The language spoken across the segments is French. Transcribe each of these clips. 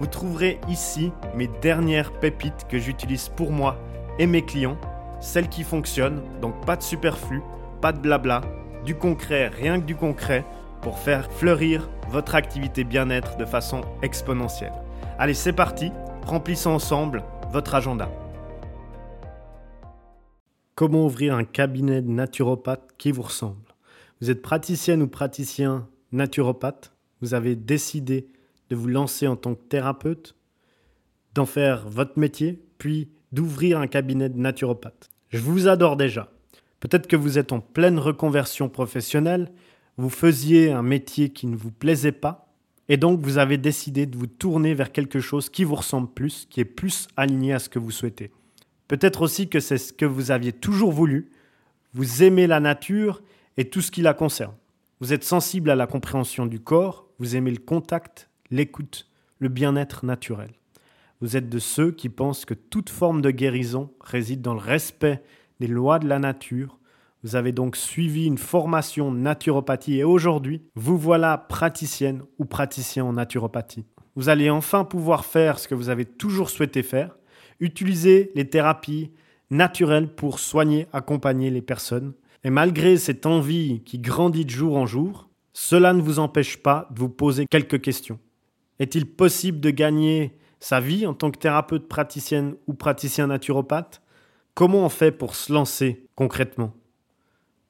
Vous trouverez ici mes dernières pépites que j'utilise pour moi et mes clients, celles qui fonctionnent, donc pas de superflu, pas de blabla, du concret, rien que du concret, pour faire fleurir votre activité bien-être de façon exponentielle. Allez, c'est parti, remplissons ensemble votre agenda. Comment ouvrir un cabinet de naturopathe qui vous ressemble? Vous êtes praticienne ou praticien naturopathe? Vous avez décidé de vous lancer en tant que thérapeute, d'en faire votre métier, puis d'ouvrir un cabinet de naturopathe. Je vous adore déjà. Peut-être que vous êtes en pleine reconversion professionnelle, vous faisiez un métier qui ne vous plaisait pas, et donc vous avez décidé de vous tourner vers quelque chose qui vous ressemble plus, qui est plus aligné à ce que vous souhaitez. Peut-être aussi que c'est ce que vous aviez toujours voulu, vous aimez la nature et tout ce qui la concerne. Vous êtes sensible à la compréhension du corps, vous aimez le contact, l'écoute, le bien-être naturel. Vous êtes de ceux qui pensent que toute forme de guérison réside dans le respect des lois de la nature. Vous avez donc suivi une formation naturopathie et aujourd'hui, vous voilà praticienne ou praticien en naturopathie. Vous allez enfin pouvoir faire ce que vous avez toujours souhaité faire, utiliser les thérapies naturelles pour soigner, accompagner les personnes. Et malgré cette envie qui grandit de jour en jour, cela ne vous empêche pas de vous poser quelques questions. Est-il possible de gagner sa vie en tant que thérapeute praticienne ou praticien naturopathe? Comment on fait pour se lancer concrètement?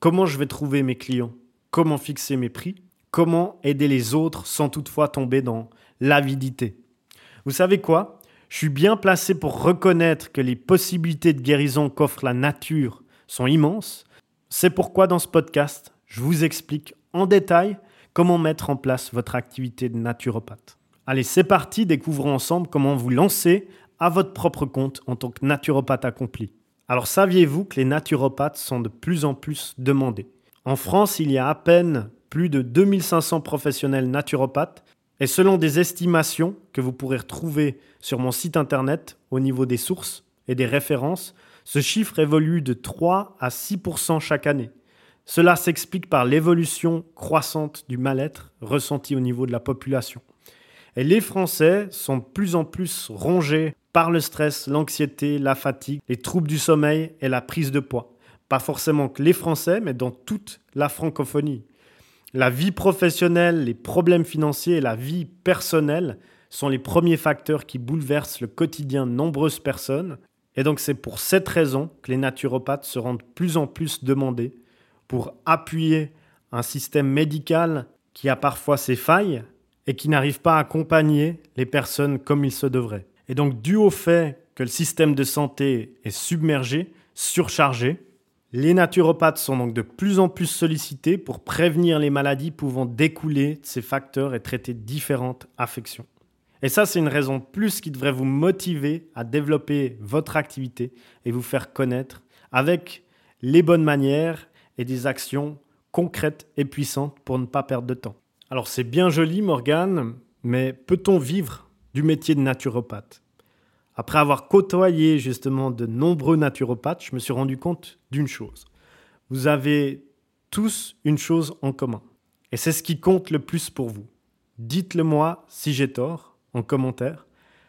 Comment je vais trouver mes clients? Comment fixer mes prix? Comment aider les autres sans toutefois tomber dans l'avidité? Vous savez quoi? Je suis bien placé pour reconnaître que les possibilités de guérison qu'offre la nature sont immenses. C'est pourquoi dans ce podcast, je vous explique en détail comment mettre en place votre activité de naturopathe. Allez, c'est parti, découvrons ensemble comment vous lancer à votre propre compte en tant que naturopathe accompli. Alors saviez-vous que les naturopathes sont de plus en plus demandés? En France, il y a à peine plus de 2500 professionnels naturopathes et selon des estimations que vous pourrez retrouver sur mon site internet au niveau des sources et des références, ce chiffre évolue de 3 à 6% chaque année. Cela s'explique par l'évolution croissante du mal-être ressenti au niveau de la population. Et les Français sont de plus en plus rongés par le stress, l'anxiété, la fatigue, les troubles du sommeil et la prise de poids. Pas forcément que les Français, mais dans toute la francophonie. La vie professionnelle, les problèmes financiers et la vie personnelle sont les premiers facteurs qui bouleversent le quotidien de nombreuses personnes. Et donc c'est pour cette raison que les naturopathes se rendent plus en plus demandés pour appuyer un système médical qui a parfois ses failles, et qui n'arrivent pas à accompagner les personnes comme il se devrait. Et donc, dû au fait que le système de santé est submergé, surchargé, les naturopathes sont donc de plus en plus sollicités pour prévenir les maladies pouvant découler de ces facteurs et traiter différentes affections. Et ça, c'est une raison plus qui devrait vous motiver à développer votre activité et vous faire connaître avec les bonnes manières et des actions concrètes et puissantes pour ne pas perdre de temps. Alors c'est bien joli Morgane, mais peut-on vivre du métier de naturopathe? Après avoir côtoyé justement de nombreux naturopathes, je me suis rendu compte d'une chose. Vous avez tous une chose en commun. Et c'est ce qui compte le plus pour vous. Dites-le moi si j'ai tort en commentaire.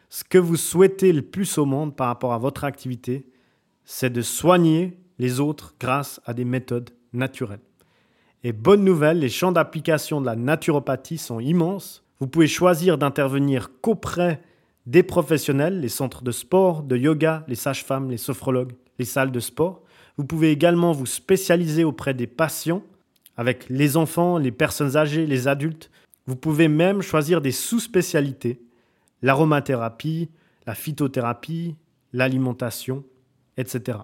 Ce que vous souhaitez le plus au monde par rapport à votre activité, c'est de soigner les autres grâce à des méthodes naturelles. Et bonne nouvelle, les champs d'application de la naturopathie sont immenses. Vous pouvez choisir d'intervenir qu'auprès des professionnels, les centres de sport, de yoga, les sages-femmes, les sophrologues, les salles de sport. Vous pouvez également vous spécialiser auprès des patients, avec les enfants, les personnes âgées, les adultes. Vous pouvez même choisir des sous-spécialités, l'aromathérapie, la phytothérapie, l'alimentation, etc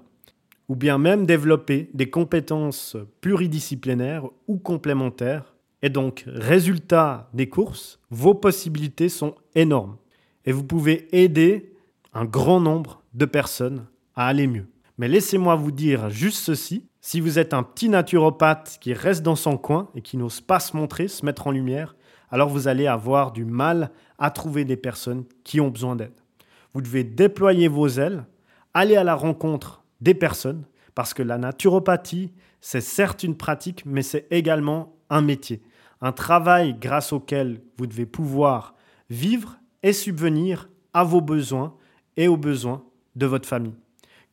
ou bien même développer des compétences pluridisciplinaires ou complémentaires. Et donc, résultat des courses, vos possibilités sont énormes. Et vous pouvez aider un grand nombre de personnes à aller mieux. Mais laissez-moi vous dire juste ceci, si vous êtes un petit naturopathe qui reste dans son coin et qui n'ose pas se montrer, se mettre en lumière, alors vous allez avoir du mal à trouver des personnes qui ont besoin d'aide. Vous devez déployer vos ailes, aller à la rencontre des personnes, parce que la naturopathie, c'est certes une pratique, mais c'est également un métier, un travail grâce auquel vous devez pouvoir vivre et subvenir à vos besoins et aux besoins de votre famille.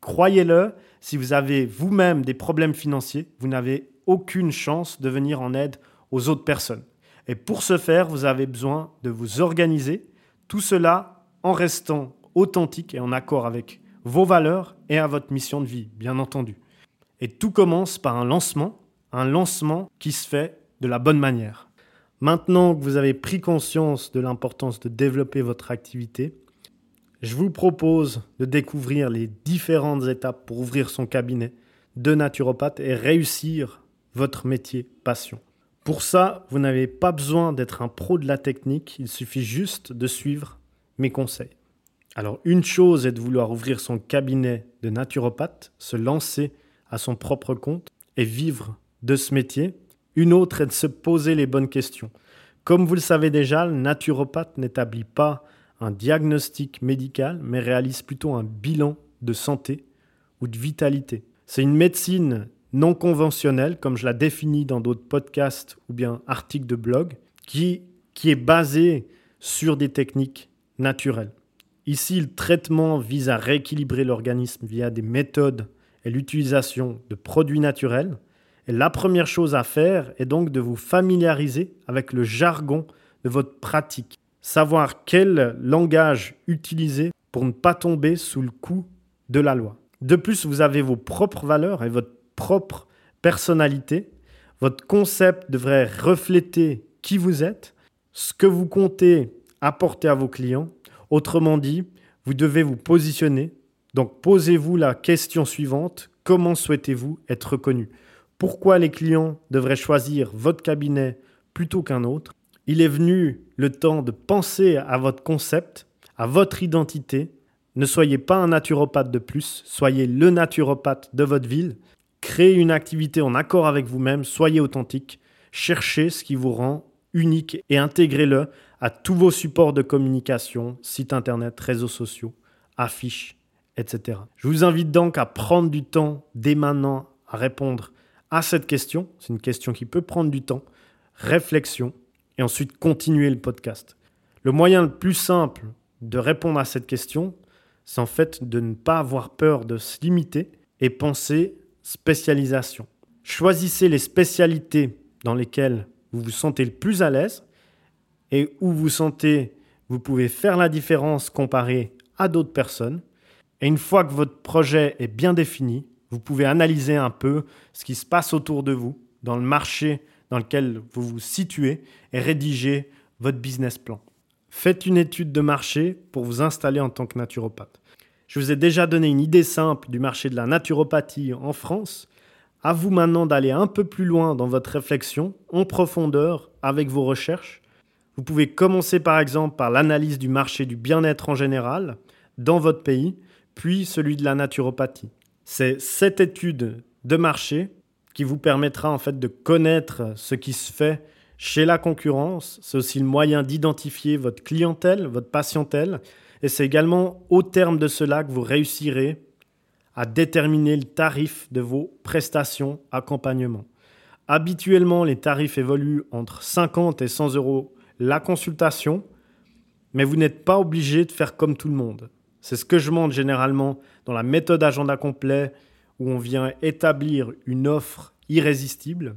Croyez-le, si vous avez vous-même des problèmes financiers, vous n'avez aucune chance de venir en aide aux autres personnes. Et pour ce faire, vous avez besoin de vous organiser, tout cela en restant authentique et en accord avec vos valeurs et à votre mission de vie, bien entendu. Et tout commence par un lancement, un lancement qui se fait de la bonne manière. Maintenant que vous avez pris conscience de l'importance de développer votre activité, je vous propose de découvrir les différentes étapes pour ouvrir son cabinet de naturopathe et réussir votre métier passion. Pour ça, vous n'avez pas besoin d'être un pro de la technique, il suffit juste de suivre mes conseils. Alors une chose est de vouloir ouvrir son cabinet de naturopathe, se lancer à son propre compte et vivre de ce métier. Une autre est de se poser les bonnes questions. Comme vous le savez déjà, le naturopathe n'établit pas un diagnostic médical, mais réalise plutôt un bilan de santé ou de vitalité. C'est une médecine non conventionnelle, comme je la définis dans d'autres podcasts ou bien articles de blog, qui, qui est basée sur des techniques naturelles. Ici, le traitement vise à rééquilibrer l'organisme via des méthodes et l'utilisation de produits naturels. Et la première chose à faire est donc de vous familiariser avec le jargon de votre pratique savoir quel langage utiliser pour ne pas tomber sous le coup de la loi. De plus, vous avez vos propres valeurs et votre propre personnalité. Votre concept devrait refléter qui vous êtes, ce que vous comptez apporter à vos clients. Autrement dit, vous devez vous positionner. Donc posez-vous la question suivante, comment souhaitez-vous être reconnu? Pourquoi les clients devraient choisir votre cabinet plutôt qu'un autre? Il est venu le temps de penser à votre concept, à votre identité. Ne soyez pas un naturopathe de plus, soyez le naturopathe de votre ville. Créez une activité en accord avec vous-même, soyez authentique, cherchez ce qui vous rend unique et intégrez-le à tous vos supports de communication, sites internet, réseaux sociaux, affiches, etc. Je vous invite donc à prendre du temps dès maintenant à répondre à cette question. C'est une question qui peut prendre du temps. Réflexion, et ensuite continuer le podcast. Le moyen le plus simple de répondre à cette question, c'est en fait de ne pas avoir peur de se limiter et penser spécialisation. Choisissez les spécialités dans lesquelles vous vous sentez le plus à l'aise et où vous sentez vous pouvez faire la différence comparé à d'autres personnes. Et une fois que votre projet est bien défini, vous pouvez analyser un peu ce qui se passe autour de vous dans le marché dans lequel vous vous situez et rédigez votre business plan. Faites une étude de marché pour vous installer en tant que naturopathe. Je vous ai déjà donné une idée simple du marché de la naturopathie en France. À vous maintenant d'aller un peu plus loin dans votre réflexion, en profondeur, avec vos recherches. Vous pouvez commencer par exemple par l'analyse du marché du bien-être en général dans votre pays, puis celui de la naturopathie. C'est cette étude de marché qui vous permettra en fait de connaître ce qui se fait chez la concurrence. C'est aussi le moyen d'identifier votre clientèle, votre patientèle. Et c'est également au terme de cela que vous réussirez à déterminer le tarif de vos prestations accompagnement. Habituellement, les tarifs évoluent entre 50 et 100 euros la consultation, mais vous n'êtes pas obligé de faire comme tout le monde. C'est ce que je montre généralement dans la méthode agenda complet où on vient établir une offre irrésistible,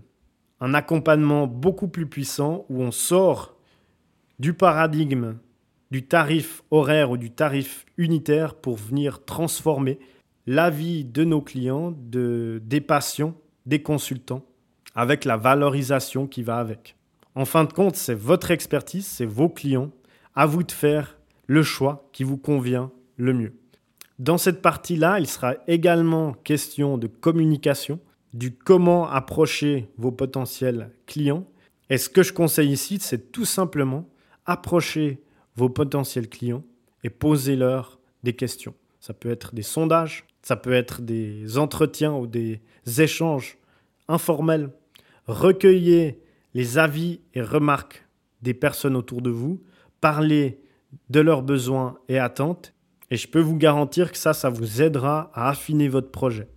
un accompagnement beaucoup plus puissant où on sort du paradigme du tarif horaire ou du tarif unitaire pour venir transformer la vie de nos clients, de, des patients, des consultants, avec la valorisation qui va avec. En fin de compte, c'est votre expertise, c'est vos clients. À vous de faire le choix qui vous convient le mieux. Dans cette partie-là, il sera également question de communication, du comment approcher vos potentiels clients. Et ce que je conseille ici, c'est tout simplement approcher vos potentiels clients et poser-leur des questions. Ça peut être des sondages, ça peut être des entretiens ou des échanges informels. Recueillez les avis et remarques des personnes autour de vous, parlez de leurs besoins et attentes, et je peux vous garantir que ça, ça vous aidera à affiner votre projet.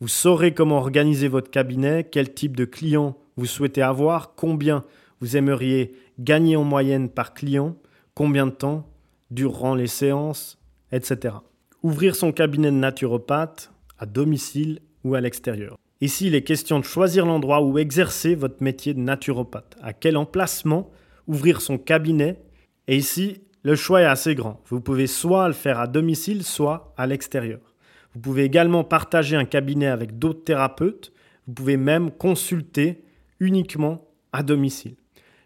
Vous saurez comment organiser votre cabinet, quel type de client vous souhaitez avoir, combien vous aimeriez gagner en moyenne par client, combien de temps durant les séances, etc. Ouvrir son cabinet de naturopathe à domicile ou à l'extérieur. Ici, il est question de choisir l'endroit où exercer votre métier de naturopathe. À quel emplacement ouvrir son cabinet? Et ici, le choix est assez grand. Vous pouvez soit le faire à domicile, soit à l'extérieur. Vous pouvez également partager un cabinet avec d'autres thérapeutes. Vous pouvez même consulter uniquement à domicile.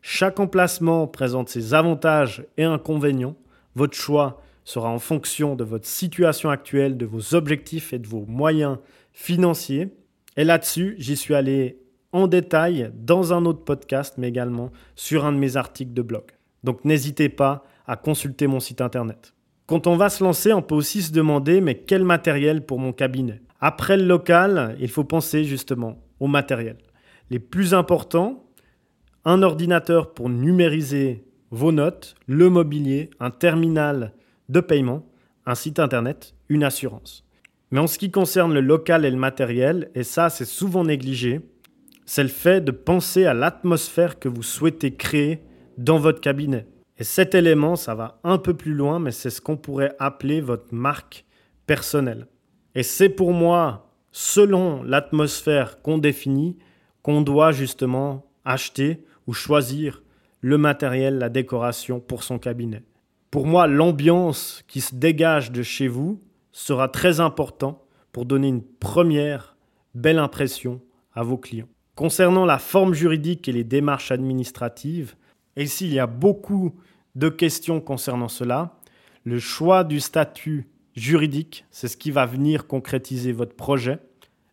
Chaque emplacement présente ses avantages et inconvénients. Votre choix sera en fonction de votre situation actuelle, de vos objectifs et de vos moyens financiers. Et là-dessus, j'y suis allé en détail dans un autre podcast, mais également sur un de mes articles de blog. Donc n'hésitez pas à consulter mon site internet. Quand on va se lancer, on peut aussi se demander mais quel matériel pour mon cabinet? Après le local, il faut penser justement au matériel. Les plus importants, un ordinateur pour numériser vos notes, le mobilier, un terminal de paiement, un site internet, une assurance. Mais en ce qui concerne le local et le matériel, et ça c'est souvent négligé, c'est le fait de penser à l'atmosphère que vous souhaitez créer dans votre cabinet. Et cet élément, ça va un peu plus loin, mais c'est ce qu'on pourrait appeler votre marque personnelle. Et c'est pour moi, selon l'atmosphère qu'on définit, qu'on doit justement acheter ou choisir le matériel, la décoration pour son cabinet. Pour moi, l'ambiance qui se dégage de chez vous sera très important pour donner une première belle impression à vos clients. Concernant la forme juridique et les démarches administratives, et s'il y a beaucoup de questions concernant cela, le choix du statut juridique, c'est ce qui va venir concrétiser votre projet.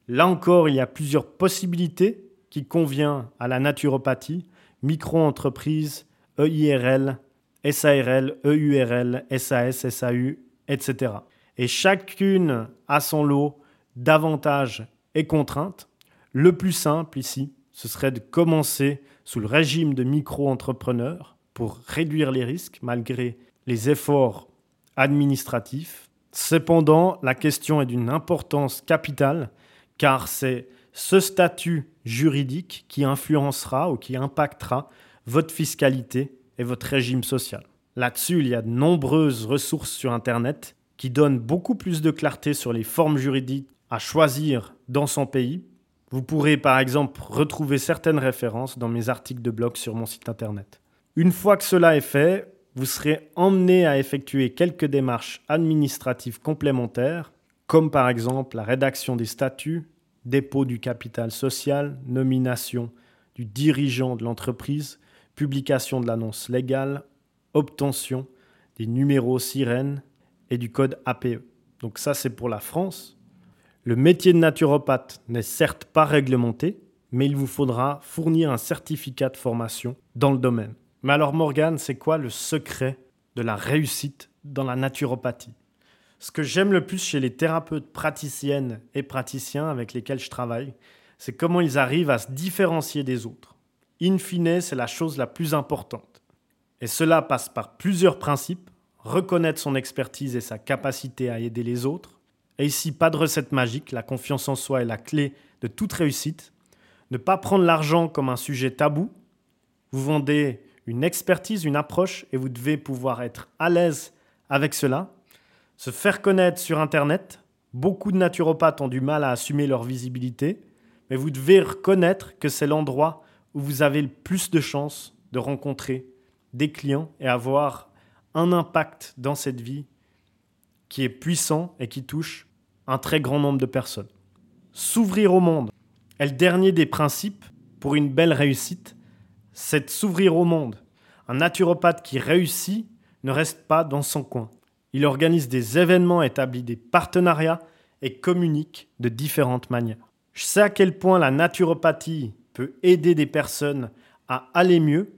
Là encore, il y a plusieurs possibilités qui conviennent à la naturopathie, micro-entreprise, EIRL, SARL, EURL, SAS, SAU, etc. Et chacune a son lot d'avantages et contraintes. Le plus simple ici, ce serait de commencer sous le régime de micro-entrepreneur pour réduire les risques malgré les efforts administratifs. Cependant, la question est d'une importance capitale car c'est ce statut juridique qui influencera ou qui impactera votre fiscalité et votre régime social. Là-dessus, il y a de nombreuses ressources sur Internet qui donnent beaucoup plus de clarté sur les formes juridiques à choisir dans son pays. Vous pourrez par exemple retrouver certaines références dans mes articles de blog sur mon site Internet. Une fois que cela est fait, vous serez emmené à effectuer quelques démarches administratives complémentaires, comme par exemple la rédaction des statuts, dépôt du capital social, nomination du dirigeant de l'entreprise, publication de l'annonce légale, obtention des numéros sirènes et du code APE. Donc ça, c'est pour la France. Le métier de naturopathe n'est certes pas réglementé, mais il vous faudra fournir un certificat de formation dans le domaine. Mais alors Morgane, c'est quoi le secret de la réussite dans la naturopathie? Ce que j'aime le plus chez les thérapeutes praticiennes et praticiens avec lesquels je travaille, c'est comment ils arrivent à se différencier des autres in fine, c'est la chose la plus importante. Et cela passe par plusieurs principes, reconnaître son expertise et sa capacité à aider les autres. Et ici, pas de recette magique, la confiance en soi est la clé de toute réussite. Ne pas prendre l'argent comme un sujet tabou. Vous vendez une expertise, une approche, et vous devez pouvoir être à l'aise avec cela. Se faire connaître sur Internet. Beaucoup de naturopathes ont du mal à assumer leur visibilité, mais vous devez reconnaître que c'est l'endroit où vous avez le plus de chances de rencontrer des clients et avoir un impact dans cette vie qui est puissant et qui touche un très grand nombre de personnes. S'ouvrir au monde est le dernier des principes pour une belle réussite, c'est s'ouvrir au monde. Un naturopathe qui réussit ne reste pas dans son coin. Il organise des événements, établit des partenariats et communique de différentes manières. Je sais à quel point la naturopathie peut aider des personnes à aller mieux,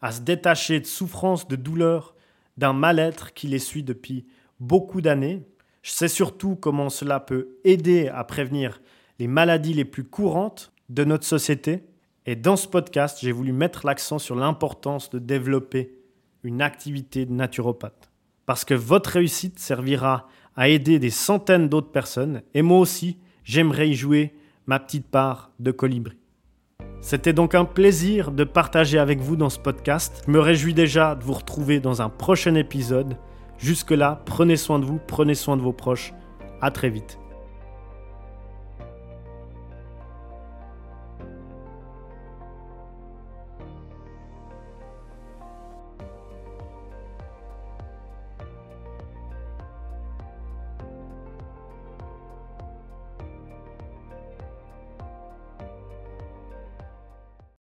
à se détacher de souffrances, de douleurs, d'un mal-être qui les suit depuis beaucoup d'années. Je sais surtout comment cela peut aider à prévenir les maladies les plus courantes de notre société. Et dans ce podcast, j'ai voulu mettre l'accent sur l'importance de développer une activité de naturopathe. Parce que votre réussite servira à aider des centaines d'autres personnes. Et moi aussi, j'aimerais y jouer ma petite part de colibri. C'était donc un plaisir de partager avec vous dans ce podcast. Je me réjouis déjà de vous retrouver dans un prochain épisode. Jusque-là, prenez soin de vous, prenez soin de vos proches. À très vite.